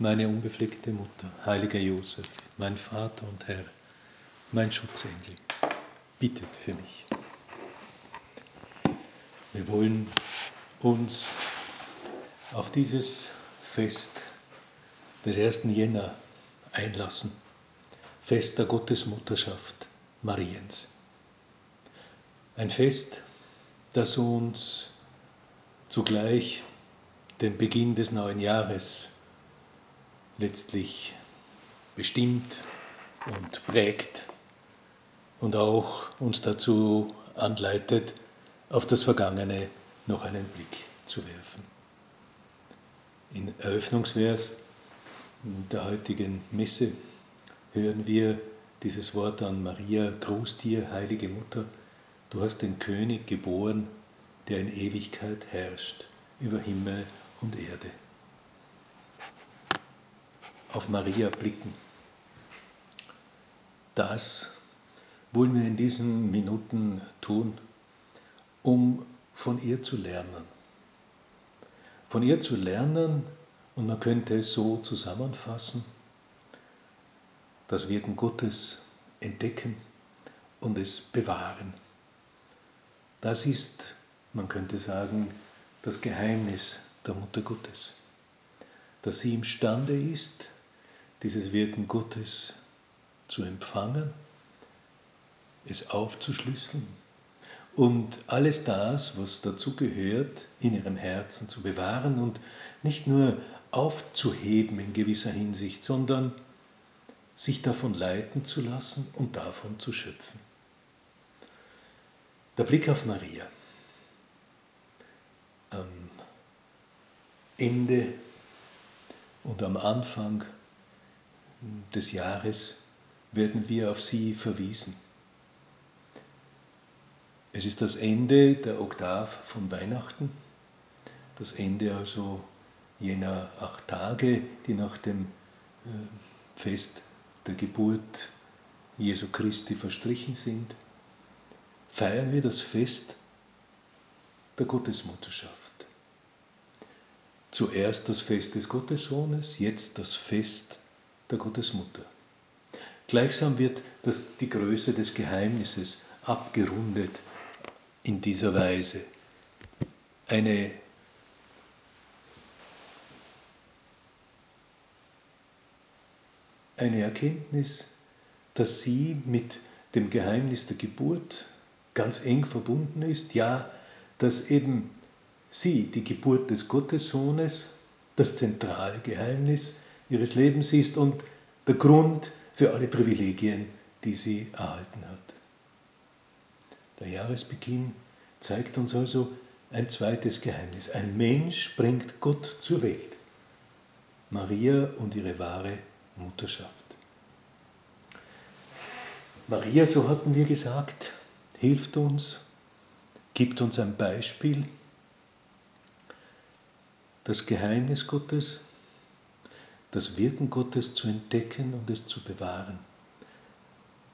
meine unbefleckte Mutter, heiliger Josef, mein Vater und Herr, mein Schutzengel, bittet für mich. Wir wollen uns auf dieses Fest des 1. Jänner einlassen, Fest der Gottesmutterschaft Mariens. Ein Fest, das uns zugleich den Beginn des neuen Jahres letztlich bestimmt und prägt und auch uns dazu anleitet, auf das Vergangene noch einen Blick zu werfen. In Eröffnungsvers der heutigen Messe hören wir dieses Wort an Maria, Gruß dir, heilige Mutter, du hast den König geboren, der in Ewigkeit herrscht über Himmel und Erde auf Maria blicken. Das wollen wir in diesen Minuten tun, um von ihr zu lernen. Von ihr zu lernen, und man könnte es so zusammenfassen, das Wirken Gottes entdecken und es bewahren. Das ist, man könnte sagen, das Geheimnis der Mutter Gottes, dass sie imstande ist, dieses Wirken Gottes zu empfangen, es aufzuschlüsseln und alles das, was dazu gehört, in ihrem Herzen zu bewahren und nicht nur aufzuheben in gewisser Hinsicht, sondern sich davon leiten zu lassen und davon zu schöpfen. Der Blick auf Maria. Am Ende und am Anfang des Jahres werden wir auf sie verwiesen. Es ist das Ende der Oktav von Weihnachten, das Ende also jener acht Tage, die nach dem äh, Fest der Geburt Jesu Christi verstrichen sind, feiern wir das Fest der Gottesmutterschaft. Zuerst das Fest des Gottessohnes, jetzt das Fest der Gottesmutter. Gleichsam wird das, die Größe des Geheimnisses abgerundet in dieser Weise. Eine eine Erkenntnis, dass sie mit dem Geheimnis der Geburt ganz eng verbunden ist, ja, dass eben sie, die Geburt des Gottessohnes, das zentrale Geheimnis ihres Lebens ist und der Grund für alle Privilegien, die sie erhalten hat. Der Jahresbeginn zeigt uns also ein zweites Geheimnis. Ein Mensch bringt Gott zur Welt. Maria und ihre wahre Mutterschaft. Maria, so hatten wir gesagt, hilft uns, gibt uns ein Beispiel. Das Geheimnis Gottes das Wirken Gottes zu entdecken und es zu bewahren.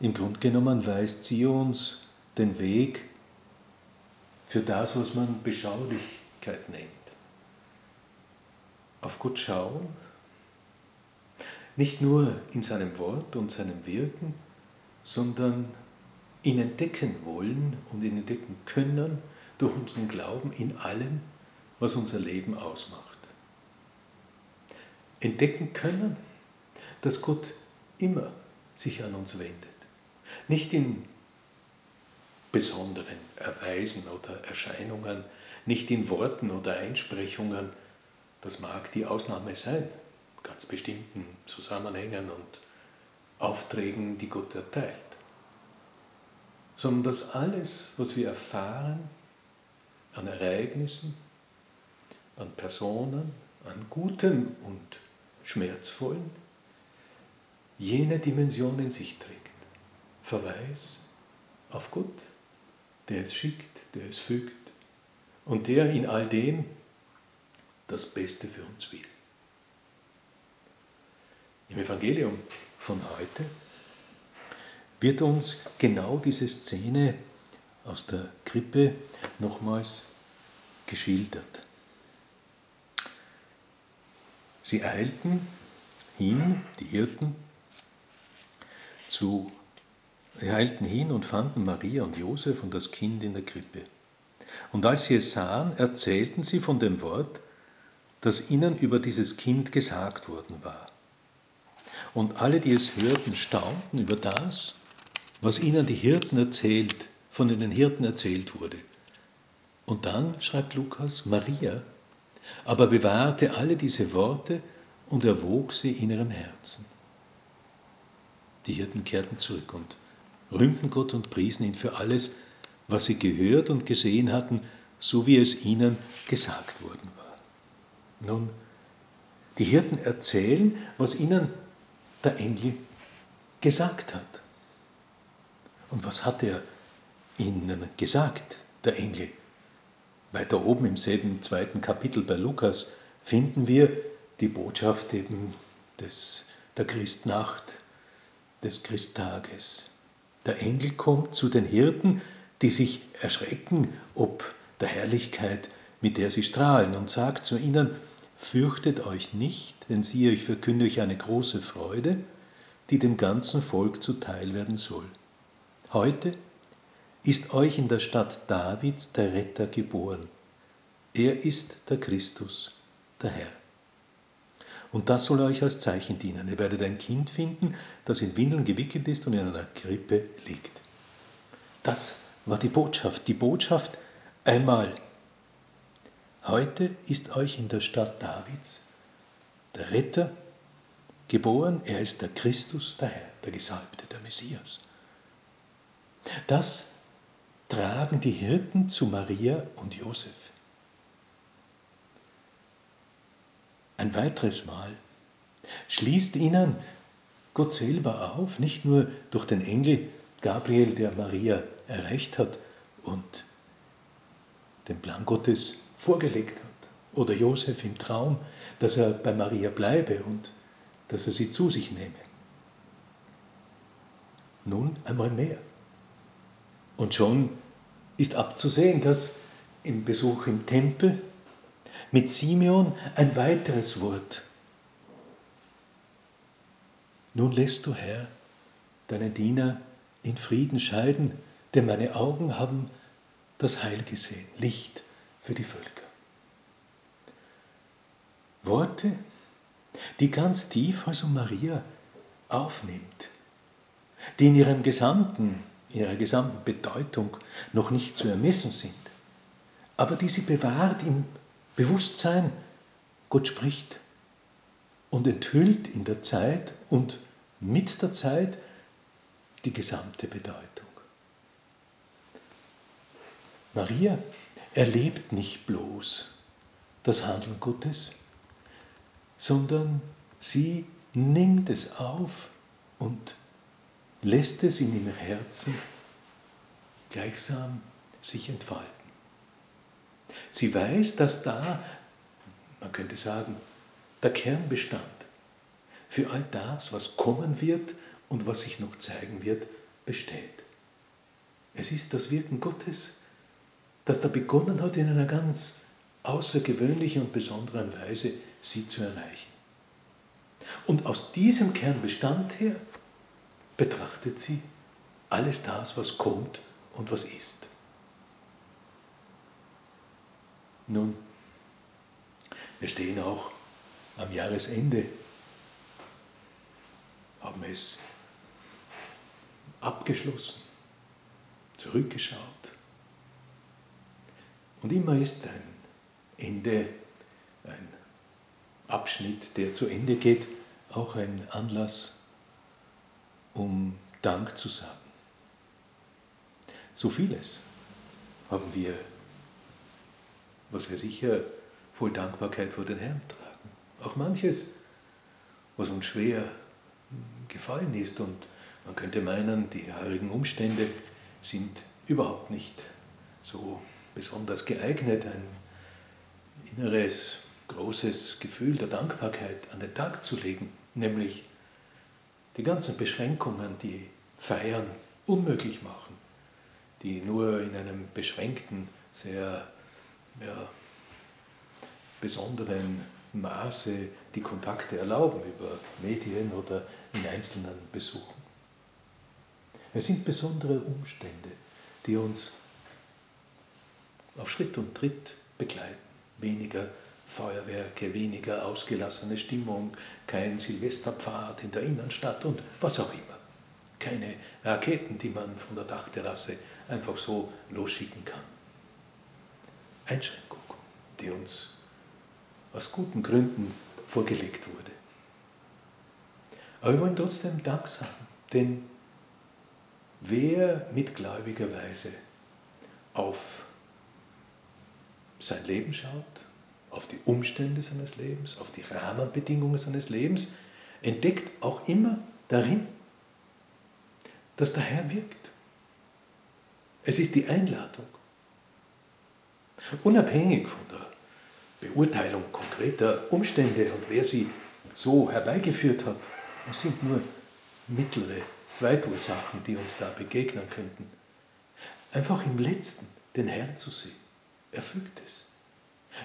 Im Grunde genommen weist sie uns den Weg für das, was man Beschaulichkeit nennt. Auf Gott schauen, nicht nur in seinem Wort und seinem Wirken, sondern ihn entdecken wollen und ihn entdecken können durch unseren Glauben in allem, was unser Leben ausmacht entdecken können, dass Gott immer sich an uns wendet. Nicht in besonderen Erweisen oder Erscheinungen, nicht in Worten oder Einsprechungen, das mag die Ausnahme sein, ganz bestimmten Zusammenhängen und Aufträgen, die Gott erteilt, sondern dass alles, was wir erfahren an Ereignissen, an Personen, an guten und schmerzvollen, jene Dimension in sich trägt. Verweis auf Gott, der es schickt, der es fügt und der in all dem das Beste für uns will. Im Evangelium von heute wird uns genau diese Szene aus der Krippe nochmals geschildert. Sie eilten hin, die Hirten, zu, eilten hin und fanden Maria und Josef und das Kind in der Krippe. Und als sie es sahen, erzählten sie von dem Wort, das ihnen über dieses Kind gesagt worden war. Und alle, die es hörten, staunten über das, was ihnen die Hirten erzählt, von den Hirten erzählt wurde. Und dann, schreibt Lukas, Maria aber bewahrte alle diese Worte und erwog sie in ihrem Herzen. Die Hirten kehrten zurück und rühmten Gott und priesen ihn für alles, was sie gehört und gesehen hatten, so wie es ihnen gesagt worden war. Nun, die Hirten erzählen, was ihnen der Engel gesagt hat. Und was hat er ihnen gesagt, der Engel? Weiter oben im selben zweiten Kapitel bei Lukas finden wir die Botschaft eben des, der Christnacht, des Christtages. Der Engel kommt zu den Hirten, die sich erschrecken ob der Herrlichkeit, mit der sie strahlen, und sagt zu ihnen, Fürchtet euch nicht, denn siehe, ich verkünde euch eine große Freude, die dem ganzen Volk zuteil werden soll. Heute ist euch in der Stadt Davids der Retter geboren. Er ist der Christus, der Herr. Und das soll euch als Zeichen dienen. Ihr werdet ein Kind finden, das in Windeln gewickelt ist und in einer Krippe liegt. Das war die Botschaft. Die Botschaft einmal. Heute ist euch in der Stadt Davids der Retter geboren. Er ist der Christus, der Herr, der Gesalbte, der Messias. Das tragen die Hirten zu Maria und Josef. Ein weiteres Mal schließt ihnen Gott selber auf, nicht nur durch den Engel Gabriel, der Maria erreicht hat und den Plan Gottes vorgelegt hat, oder Josef im Traum, dass er bei Maria bleibe und dass er sie zu sich nehme. Nun einmal mehr. Und schon ist abzusehen, dass im Besuch im Tempel mit Simeon ein weiteres Wort. Nun lässt du, Herr, deinen Diener in Frieden scheiden, denn meine Augen haben das Heil gesehen, Licht für die Völker. Worte, die ganz tief also Maria aufnimmt, die in ihrem gesamten ihrer gesamten Bedeutung noch nicht zu ermessen sind, aber die sie bewahrt im Bewusstsein, Gott spricht und enthüllt in der Zeit und mit der Zeit die gesamte Bedeutung. Maria erlebt nicht bloß das Handeln Gottes, sondern sie nimmt es auf und lässt es in ihrem Herzen gleichsam sich entfalten. Sie weiß, dass da, man könnte sagen, der Kernbestand für all das, was kommen wird und was sich noch zeigen wird, besteht. Es ist das Wirken Gottes, das da begonnen hat, in einer ganz außergewöhnlichen und besonderen Weise sie zu erreichen. Und aus diesem Kernbestand her betrachtet sie alles das, was kommt und was ist. Nun, wir stehen auch am Jahresende, haben es abgeschlossen, zurückgeschaut. Und immer ist ein Ende, ein Abschnitt, der zu Ende geht, auch ein Anlass um Dank zu sagen. So vieles haben wir, was wir sicher voll Dankbarkeit vor den Herrn tragen. Auch manches, was uns schwer gefallen ist. Und man könnte meinen, die heurigen Umstände sind überhaupt nicht so besonders geeignet, ein inneres, großes Gefühl der Dankbarkeit an den Tag zu legen, nämlich die ganzen Beschränkungen, die Feiern unmöglich machen, die nur in einem beschränkten, sehr ja, besonderen Maße die Kontakte erlauben über Medien oder in einzelnen Besuchen. Es sind besondere Umstände, die uns auf Schritt und Tritt begleiten. Weniger Feuerwerke, weniger ausgelassene Stimmung, kein Silvesterpfad in der Innenstadt und was auch immer. Keine Raketen, die man von der Dachterrasse einfach so losschicken kann. Einschränkung, die uns aus guten Gründen vorgelegt wurde. Aber wir wollen trotzdem Dank sagen, denn wer mit gläubiger Weise auf sein Leben schaut, auf die Umstände seines Lebens, auf die Rahmenbedingungen seines Lebens, entdeckt auch immer darin, dass der Herr wirkt. Es ist die Einladung. Unabhängig von der Beurteilung konkreter Umstände und wer sie so herbeigeführt hat, es sind nur mittlere Zweitursachen, die uns da begegnen könnten. Einfach im letzten den Herrn zu sehen. Er fügt es.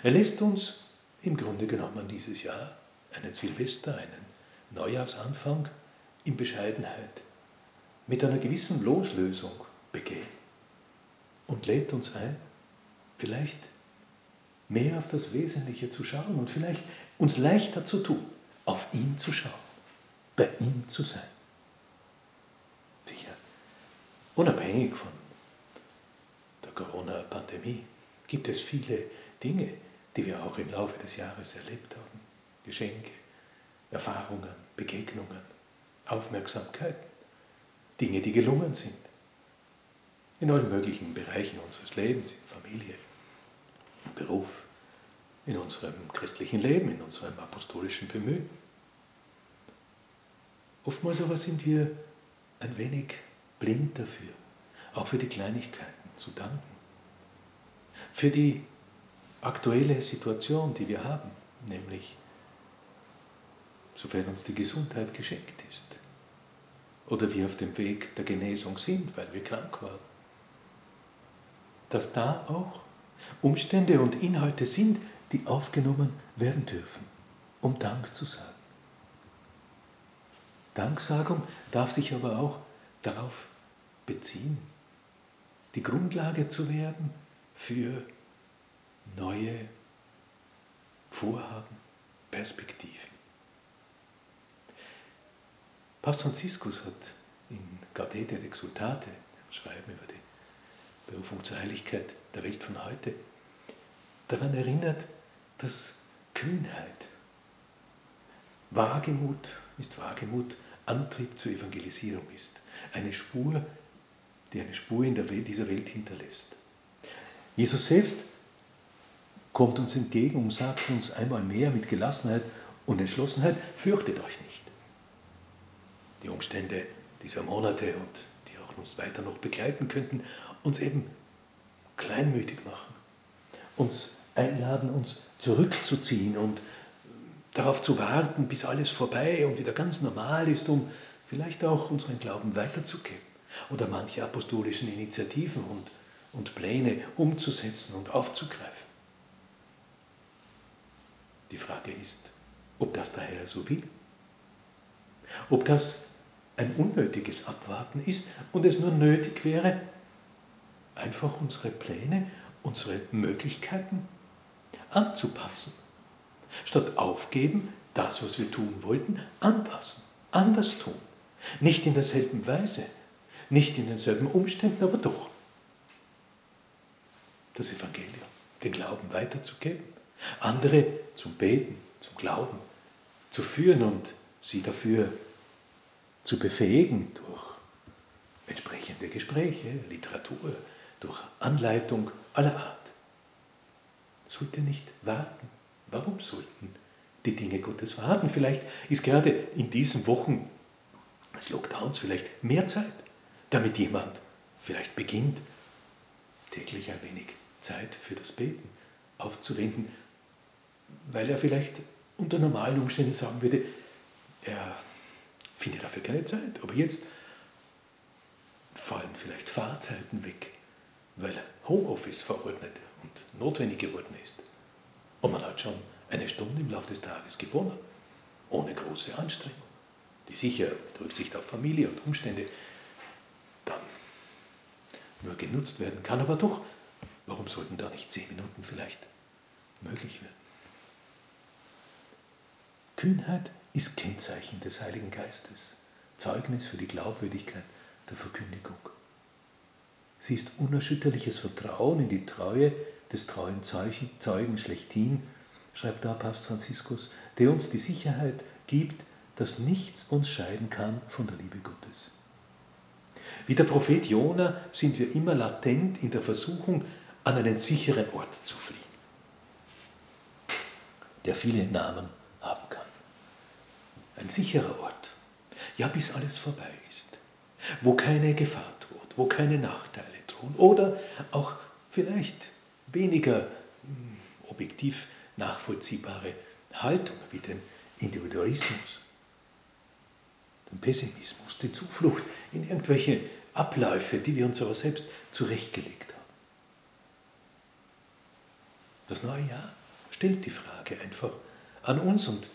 Er lässt uns im Grunde genommen dieses Jahr einen Silvester, einen Neujahrsanfang in Bescheidenheit mit einer gewissen Loslösung begehen und lädt uns ein, vielleicht mehr auf das Wesentliche zu schauen und vielleicht uns leichter zu tun, auf ihn zu schauen, bei ihm zu sein. Sicher, unabhängig von der Corona-Pandemie gibt es viele Dinge, die wir auch im Laufe des Jahres erlebt haben. Geschenke, Erfahrungen, Begegnungen, Aufmerksamkeiten, Dinge, die gelungen sind. In allen möglichen Bereichen unseres Lebens, in Familie, im Beruf, in unserem christlichen Leben, in unserem apostolischen Bemühen. Oftmals aber sind wir ein wenig blind dafür, auch für die Kleinigkeiten zu danken, für die aktuelle Situation, die wir haben, nämlich sofern uns die Gesundheit geschenkt ist oder wir auf dem Weg der Genesung sind, weil wir krank waren, dass da auch Umstände und Inhalte sind, die aufgenommen werden dürfen, um Dank zu sagen. Danksagung darf sich aber auch darauf beziehen, die Grundlage zu werden für neue Vorhaben, Perspektiven. Papst Franziskus hat in Gaudete et Exultate, Schreiben über die Berufung zur Heiligkeit der Welt von heute, daran erinnert, dass Kühnheit, Wagemut ist Wagemut, Antrieb zur Evangelisierung ist. Eine Spur, die eine Spur in dieser Welt hinterlässt. Jesus selbst kommt uns entgegen und sagt uns einmal mehr mit Gelassenheit und Entschlossenheit, fürchtet euch nicht. Die Umstände dieser Monate und die auch uns weiter noch begleiten könnten, uns eben kleinmütig machen, uns einladen, uns zurückzuziehen und darauf zu warten, bis alles vorbei und wieder ganz normal ist, um vielleicht auch unseren Glauben weiterzugeben oder manche apostolischen Initiativen und, und Pläne umzusetzen und aufzugreifen. Die Frage ist, ob das der Herr so will. Ob das ein unnötiges Abwarten ist und es nur nötig wäre, einfach unsere Pläne, unsere Möglichkeiten anzupassen. Statt aufgeben, das, was wir tun wollten, anpassen, anders tun. Nicht in derselben Weise, nicht in denselben Umständen, aber doch. Das Evangelium, den Glauben weiterzugeben andere zum Beten, zum Glauben zu führen und sie dafür zu befähigen durch entsprechende Gespräche, Literatur, durch Anleitung aller Art. Sollte nicht warten. Warum sollten die Dinge Gottes warten? Vielleicht ist gerade in diesen Wochen als Lockdowns vielleicht mehr Zeit, damit jemand vielleicht beginnt, täglich ein wenig Zeit für das Beten aufzuwenden, weil er vielleicht unter normalen Umständen sagen würde, er findet dafür keine Zeit. Aber jetzt fallen vielleicht Fahrzeiten weg, weil Homeoffice verordnet und notwendig geworden ist. Und man hat schon eine Stunde im Laufe des Tages gewonnen, ohne große Anstrengung, die sicher mit Rücksicht auf Familie und Umstände dann nur genutzt werden kann. Aber doch, warum sollten da nicht zehn Minuten vielleicht möglich werden? Kühnheit ist Kennzeichen des Heiligen Geistes, Zeugnis für die Glaubwürdigkeit der Verkündigung. Sie ist unerschütterliches Vertrauen in die Treue des treuen Zeugen schlechthin, schreibt da Papst Franziskus, der uns die Sicherheit gibt, dass nichts uns scheiden kann von der Liebe Gottes. Wie der Prophet Jona sind wir immer latent in der Versuchung, an einen sicheren Ort zu fliehen, der viele Namen haben kann. Ein sicherer Ort, ja bis alles vorbei ist, wo keine Gefahr droht, wo keine Nachteile drohen oder auch vielleicht weniger hm, objektiv nachvollziehbare Haltungen wie den Individualismus, den Pessimismus, die Zuflucht in irgendwelche Abläufe, die wir uns aber selbst zurechtgelegt haben. Das neue Jahr stellt die Frage einfach an uns und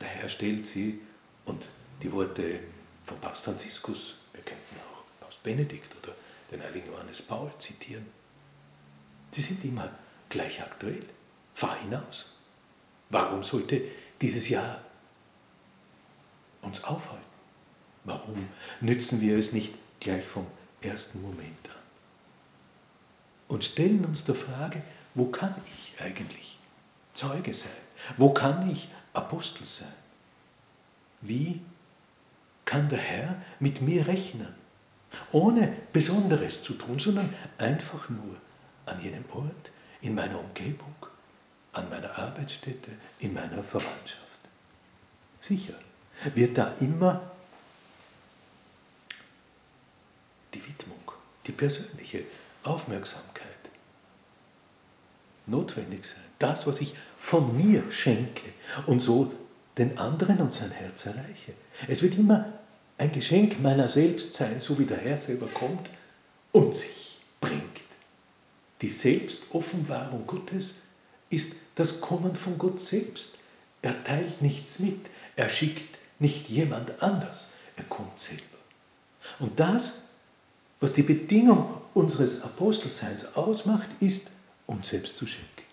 der Herr stellt sie und die Worte von Papst Franziskus, wir könnten auch Papst Benedikt oder den heiligen Johannes Paul zitieren. Sie sind immer gleich aktuell. Fahr hinaus. Warum sollte dieses Jahr uns aufhalten? Warum nützen wir es nicht gleich vom ersten Moment an? Und stellen uns der Frage, wo kann ich eigentlich Zeuge sein? Wo kann ich Apostel sein? Wie kann der Herr mit mir rechnen? Ohne Besonderes zu tun, sondern einfach nur an jenem Ort, in meiner Umgebung, an meiner Arbeitsstätte, in meiner Verwandtschaft. Sicher wird da immer die Widmung, die persönliche Aufmerksamkeit notwendig sein. Das, was ich von mir schenke und so den anderen und sein Herz erreiche. Es wird immer ein Geschenk meiner selbst sein, so wie der Herr selber kommt und sich bringt. Die Selbstoffenbarung Gottes ist das Kommen von Gott selbst. Er teilt nichts mit, er schickt nicht jemand anders, er kommt selber. Und das, was die Bedingung unseres Apostelseins ausmacht, ist, uns selbst zu schenken.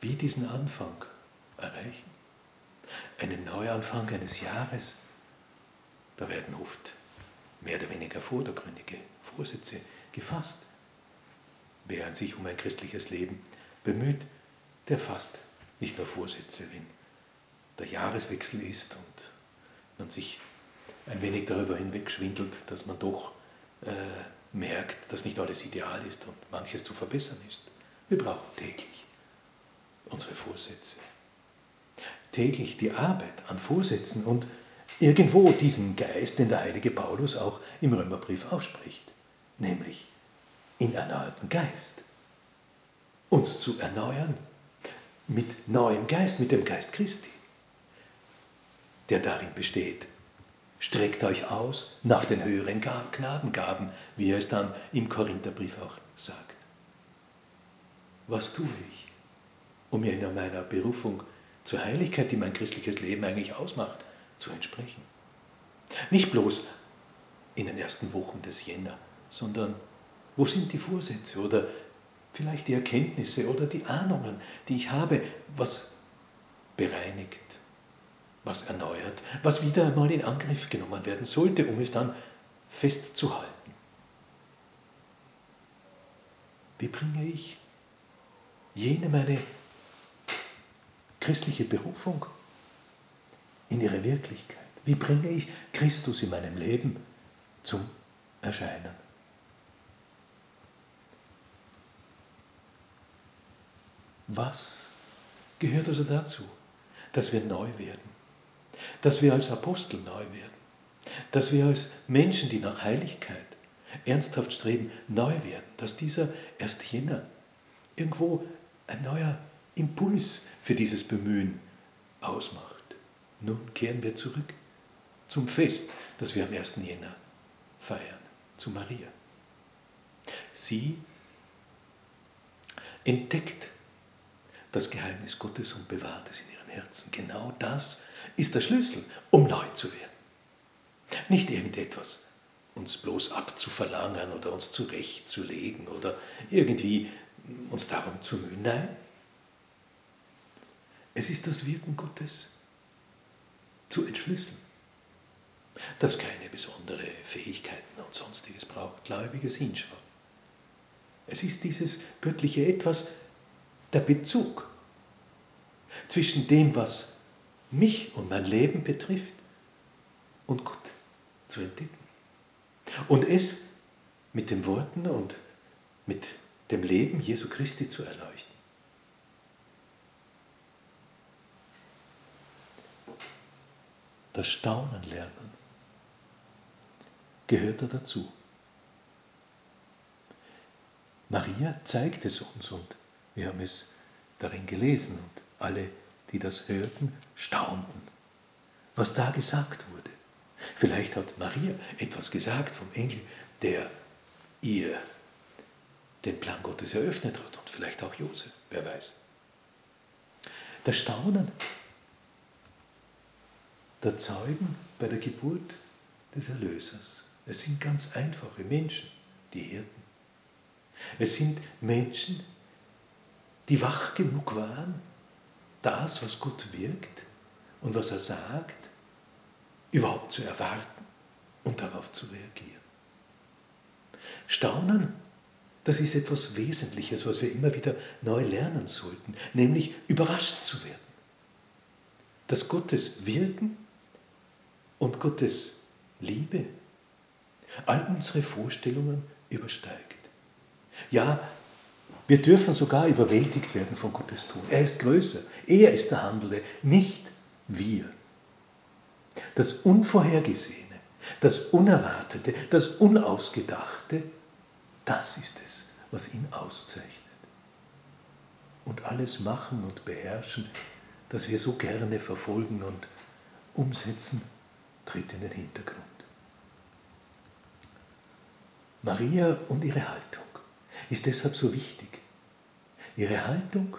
Wie diesen Anfang erreichen? Einen Neuanfang eines Jahres? Da werden oft mehr oder weniger vordergründige Vorsätze gefasst. Wer sich um ein christliches Leben bemüht, der fasst nicht nur Vorsätze, wenn der Jahreswechsel ist und man sich ein wenig darüber hinwegschwindelt, dass man doch äh, merkt, dass nicht alles ideal ist und manches zu verbessern ist. Wir brauchen täglich unsere Vorsätze. Täglich die Arbeit an Vorsätzen und irgendwo diesen Geist, den der heilige Paulus auch im Römerbrief ausspricht, nämlich in erneuerten Geist. Uns zu erneuern mit neuem Geist, mit dem Geist Christi, der darin besteht. Streckt euch aus nach den höheren Gnadengaben, wie er es dann im Korintherbrief auch sagt. Was tue ich? um mir in meiner Berufung zur Heiligkeit, die mein christliches Leben eigentlich ausmacht, zu entsprechen. Nicht bloß in den ersten Wochen des Jänner, sondern wo sind die Vorsätze oder vielleicht die Erkenntnisse oder die Ahnungen, die ich habe, was bereinigt, was erneuert, was wieder einmal in Angriff genommen werden sollte, um es dann festzuhalten. Wie bringe ich jene meine christliche Berufung in ihre Wirklichkeit? Wie bringe ich Christus in meinem Leben zum Erscheinen? Was gehört also dazu? Dass wir neu werden, dass wir als Apostel neu werden, dass wir als Menschen, die nach Heiligkeit ernsthaft streben, neu werden, dass dieser 1. Jänner irgendwo ein neuer Impuls für dieses Bemühen ausmacht. Nun kehren wir zurück zum Fest, das wir am 1. Jänner feiern, zu Maria. Sie entdeckt das Geheimnis Gottes und bewahrt es in ihrem Herzen. Genau das ist der Schlüssel, um neu zu werden. Nicht irgendetwas uns bloß abzuverlangen oder uns zurechtzulegen oder irgendwie uns darum zu mühen. Nein, es ist das Wirken Gottes zu entschlüsseln, das keine besondere Fähigkeiten und sonstiges braucht, gläubiges Hinschauen. Es ist dieses göttliche Etwas, der Bezug zwischen dem, was mich und mein Leben betrifft, und Gott zu entdecken. Und es mit den Worten und mit dem Leben Jesu Christi zu erleuchten. Das Staunen lernen gehört da dazu. Maria zeigt es uns und wir haben es darin gelesen und alle, die das hörten, staunten, was da gesagt wurde. Vielleicht hat Maria etwas gesagt vom Engel, der ihr den Plan Gottes eröffnet hat und vielleicht auch Josef, wer weiß. Das Staunen der Zeugen bei der Geburt des Erlösers. Es sind ganz einfache Menschen, die Hirten. Es sind Menschen, die wach genug waren, das, was Gott wirkt und was er sagt, überhaupt zu erwarten und darauf zu reagieren. Staunen, das ist etwas Wesentliches, was wir immer wieder neu lernen sollten, nämlich überrascht zu werden. Dass Gottes Wirken und Gottes Liebe all unsere Vorstellungen übersteigt. Ja, wir dürfen sogar überwältigt werden von Gottes Tun. Er ist größer. Er ist der Handelnde, nicht wir. Das Unvorhergesehene, das Unerwartete, das Unausgedachte, das ist es, was ihn auszeichnet. Und alles machen und beherrschen, das wir so gerne verfolgen und umsetzen, tritt in den Hintergrund. Maria und ihre Haltung ist deshalb so wichtig. Ihre Haltung,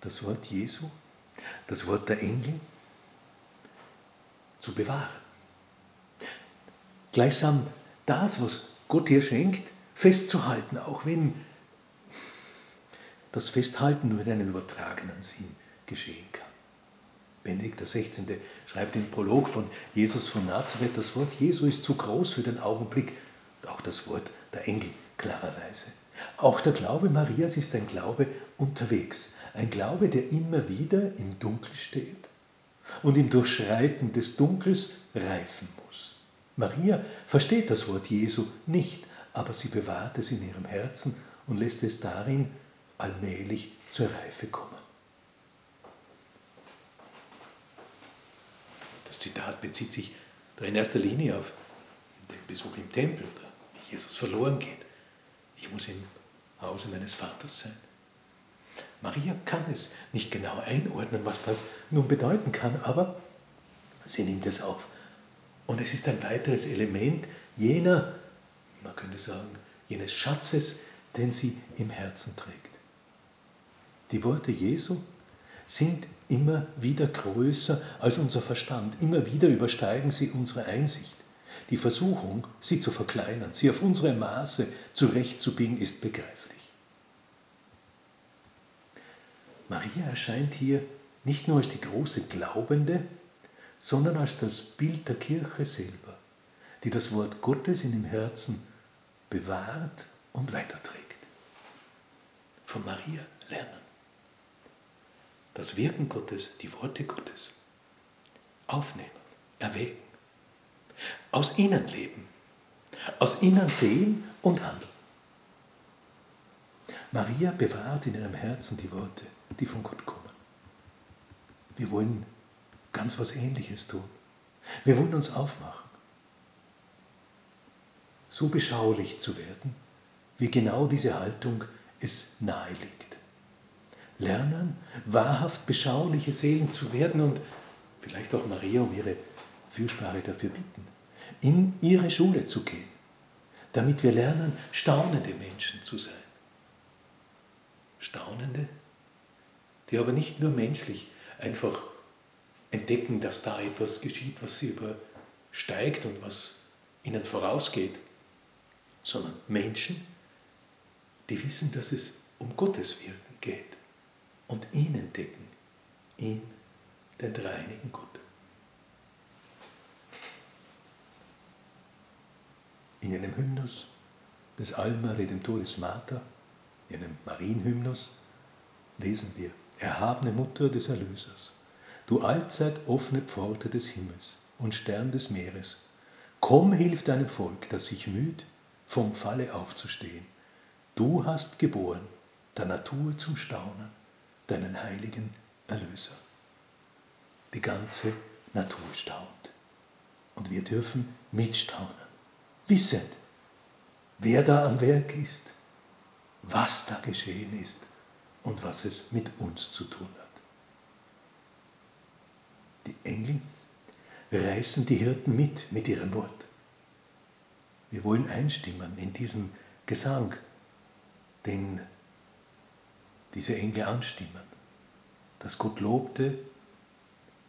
das Wort Jesu, das Wort der Engel, zu bewahren. Gleichsam das, was Gott ihr schenkt, festzuhalten, auch wenn das Festhalten nur in einem übertragenen Sinn geschehen kann. Benedikt XVI. schreibt im Prolog von Jesus von Nazareth, das Wort Jesu ist zu groß für den Augenblick, auch das Wort der Engel klarerweise. Auch der Glaube Marias ist ein Glaube unterwegs, ein Glaube, der immer wieder im Dunkel steht und im Durchschreiten des Dunkels reifen muss. Maria versteht das Wort Jesu nicht, aber sie bewahrt es in ihrem Herzen und lässt es darin allmählich zur Reife kommen. Das Zitat bezieht sich in erster Linie auf den Besuch im Tempel, Jesus verloren geht. Ich muss im Hause meines Vaters sein. Maria kann es nicht genau einordnen, was das nun bedeuten kann, aber sie nimmt es auf. Und es ist ein weiteres Element jener, man könnte sagen, jenes Schatzes, den sie im Herzen trägt. Die Worte Jesu sind immer wieder größer als unser Verstand. Immer wieder übersteigen sie unsere Einsicht. Die Versuchung, sie zu verkleinern, sie auf unsere Maße zurechtzubiegen, ist begreiflich. Maria erscheint hier nicht nur als die große Glaubende, sondern als das Bild der Kirche selber, die das Wort Gottes in dem Herzen bewahrt und weiterträgt. Von Maria lernen. Das Wirken Gottes, die Worte Gottes aufnehmen, erwägen, aus ihnen leben, aus ihnen sehen und handeln. Maria bewahrt in ihrem Herzen die Worte, die von Gott kommen. Wir wollen ganz was Ähnliches tun. Wir wollen uns aufmachen, so beschaulich zu werden, wie genau diese Haltung es naheliegt. Lernen, wahrhaft beschauliche Seelen zu werden und vielleicht auch Maria um ihre Fürsprache dafür bitten, in ihre Schule zu gehen, damit wir lernen, staunende Menschen zu sein. Staunende, die aber nicht nur menschlich einfach entdecken, dass da etwas geschieht, was sie übersteigt und was ihnen vorausgeht, sondern Menschen, die wissen, dass es um Gottes Wirken geht und ihn entdecken, ihn, den dreinigen Gott. In einem Hymnus des Alma Redemptoris Mater, in einem Marienhymnus, lesen wir, erhabene Mutter des Erlösers, du allzeit offene Pforte des Himmels und Stern des Meeres, komm, hilf deinem Volk, das sich müht, vom Falle aufzustehen. Du hast geboren, der Natur zum Staunen, deinen heiligen Erlöser. Die ganze Natur staunt. Und wir dürfen mitstaunen, wissend, wer da am Werk ist, was da geschehen ist und was es mit uns zu tun hat. Die Engel reißen die Hirten mit mit ihrem Wort. Wir wollen einstimmen in diesen Gesang, den diese Engel anstimmen. Dass Gott lobte,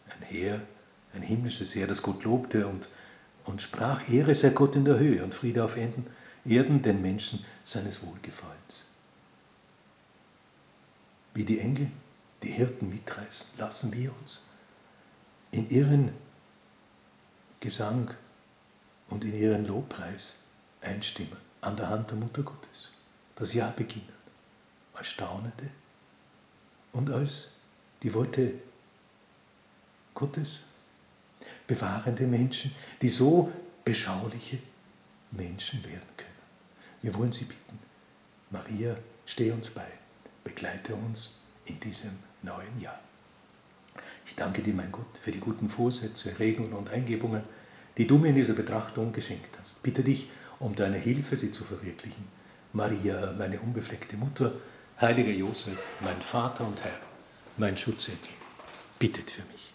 ein Heer, ein himmlisches Heer, das Gott lobte und, und sprach, Ehre sei Gott in der Höhe und Friede auf Erden, Erden den Menschen seines Wohlgefallens. Wie die Engel die Hirten mitreißen, lassen wir uns in ihren Gesang und in ihren Lobpreis einstimmen an der Hand der Mutter Gottes. Das Jahr beginnen als Staunende und als die Worte Gottes bewahrende Menschen, die so beschauliche Menschen werden können. Wir wollen Sie bitten, Maria, steh uns bei, begleite uns in diesem neuen Jahr. Ich danke dir, mein Gott, für die guten Vorsätze, Regungen und Eingebungen, die du mir in dieser Betrachtung geschenkt hast. Bitte dich um deine Hilfe, sie zu verwirklichen. Maria, meine unbefleckte Mutter, heiliger Josef, mein Vater und Herr, mein Schutzengel, bittet für mich.